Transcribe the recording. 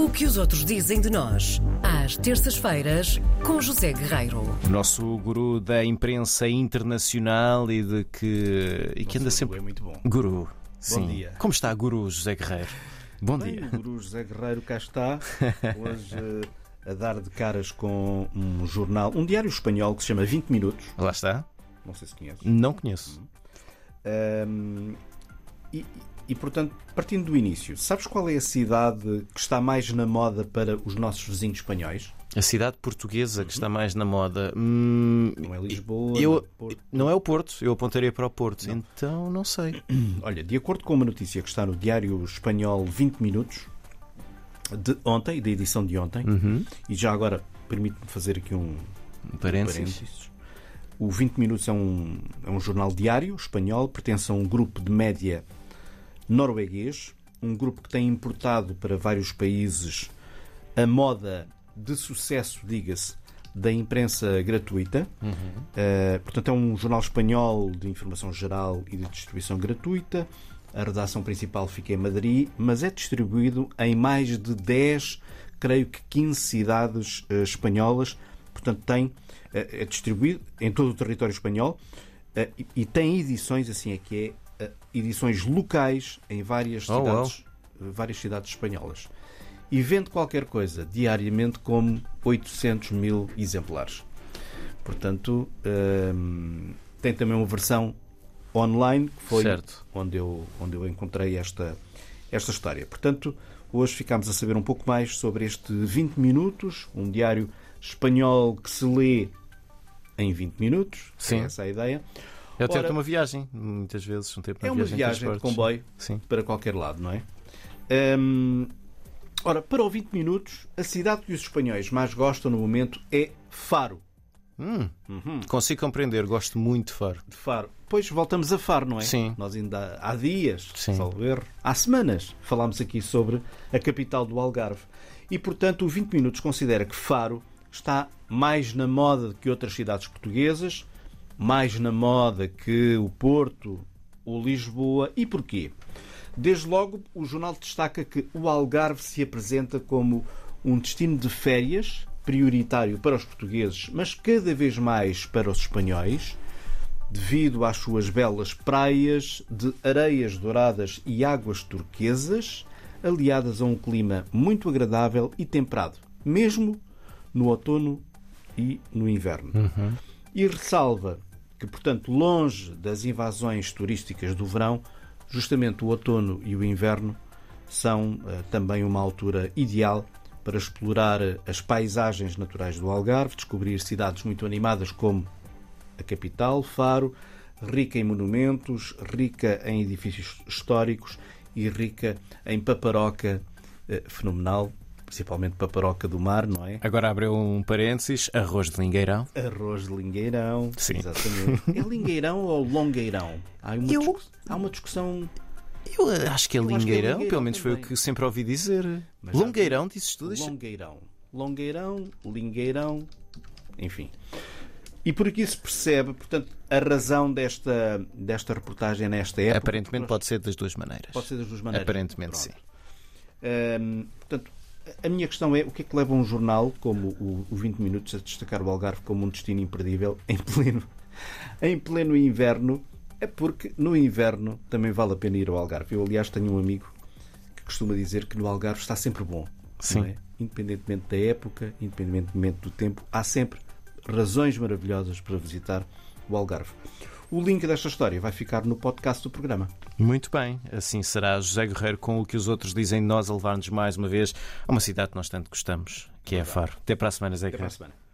O que os outros dizem de nós, às terças-feiras, com José Guerreiro. O nosso guru da imprensa internacional e de que, e que anda sempre. É muito bom. Guru. Sim. dia. Como está, guru José Guerreiro? Bom Bem, dia. o Guru José Guerreiro cá está, hoje eh, a dar de caras com um jornal, um diário espanhol que se chama 20 Minutos. Lá está. Não sei se conheces. Não conheço. Ahm, e, e, portanto, partindo do início, sabes qual é a cidade que está mais na moda para os nossos vizinhos espanhóis? A cidade portuguesa que está mais na moda. Hum, Não é Lisboa, eu, não é não é o Porto, eu apontaria para o Porto. Então não sei. Olha, de acordo com uma notícia que está no diário espanhol 20 Minutos, de ontem, da edição de ontem, Uhum. e já agora permite-me fazer aqui um, Parênteses. parênteses. O 20 Minutos é um, é um jornal diário espanhol, pertence a um grupo de média norueguês, um grupo que tem importado para vários países a moda de sucesso, diga-se, da imprensa gratuita. Uh, portanto, é um jornal espanhol de informação geral e de distribuição gratuita. A redação principal fica em Madrid, mas é distribuído em mais de 10, creio que 15 cidades eh, espanholas. Portanto, tem, eh, é distribuído em todo o território espanhol e, e tem edições, assim é que é, edições locais em várias Oh, cidades, eh, várias cidades espanholas. E vende qualquer coisa diariamente como 800 mil exemplares. Portanto, hum, tem também uma versão online que foi Certo. onde eu, onde eu encontrei esta, esta história. Portanto, hoje ficámos a saber um pouco mais sobre este 20 minutos, um diário espanhol que se lê em 20 minutos. Sim. É essa a ideia. É o tempo Ora- de uma viagem, muitas vezes. Um tempo de É uma viagem de comboio Sim. para qualquer lado, não é? Hum, ora, para o 20 minutos, a cidade que os espanhóis mais gostam no momento é Faro. Hum, Uhum. consigo compreender, gosto muito de Faro. De Faro. Pois voltamos a Faro, não é? Sim. Nós ainda há dias, Sim. salvo erro, há semanas, falámos aqui sobre a capital do Algarve. E, portanto, o 20 Minutos considera que Faro está mais na moda do que outras cidades portuguesas, mais na moda que o Porto ou Lisboa. E porquê? Desde logo, o jornal destaca que o Algarve se apresenta como um destino de férias prioritário para os portugueses, mas cada vez mais para os espanhóis devido às suas belas praias de areias douradas e águas turquesas, aliadas a um clima muito agradável e temperado, mesmo no outono e no inverno. E ressalva que, portanto, longe das invasões turísticas do verão, justamente o outono e o inverno são eh, também uma altura ideal para explorar eh, as paisagens naturais do Algarve, descobrir cidades muito animadas como a capital, Faro, rica em monumentos, rica em edifícios históricos e rica em paparoca eh, fenomenal, principalmente paparoca do mar, não é? Agora abriu um parênteses, arroz de lingueirão. Arroz de lingueirão. Sim. Exatamente. É lingueirão ou longueirão? Há uma, Eu- discuss- há uma discussão. Eu acho que é acho que é lingueirão, lingueirão pelo menos foi o também. que sempre ouvi dizer. Mas já- Longueirão, dizes tu? Deixa- Longueirão. Longueirão, lingueirão, enfim. E por aqui se percebe, portanto, a razão desta, desta reportagem nesta época. Aparentemente pode ser das duas maneiras. Pode ser das duas maneiras. Aparentemente Pronto. sim. Hum, portanto, a minha questão é o que é que leva um jornal como o, o 20 Minutos a destacar o Algarve como um destino imperdível em pleno, em pleno inverno? É porque no inverno também vale a pena ir ao Algarve. Eu, aliás, tenho um amigo que costuma dizer que no Algarve está sempre bom. Sim. não é? Independentemente da época, independentemente do tempo, há sempre razões maravilhosas para visitar o Algarve. O link desta história vai ficar no podcast do programa. Muito bem, assim será José Guerreiro com o que os outros dizem de nós a levar-nos mais uma vez a uma cidade que nós tanto gostamos, que é Faro. Até para a semana, Zé Até para a semana.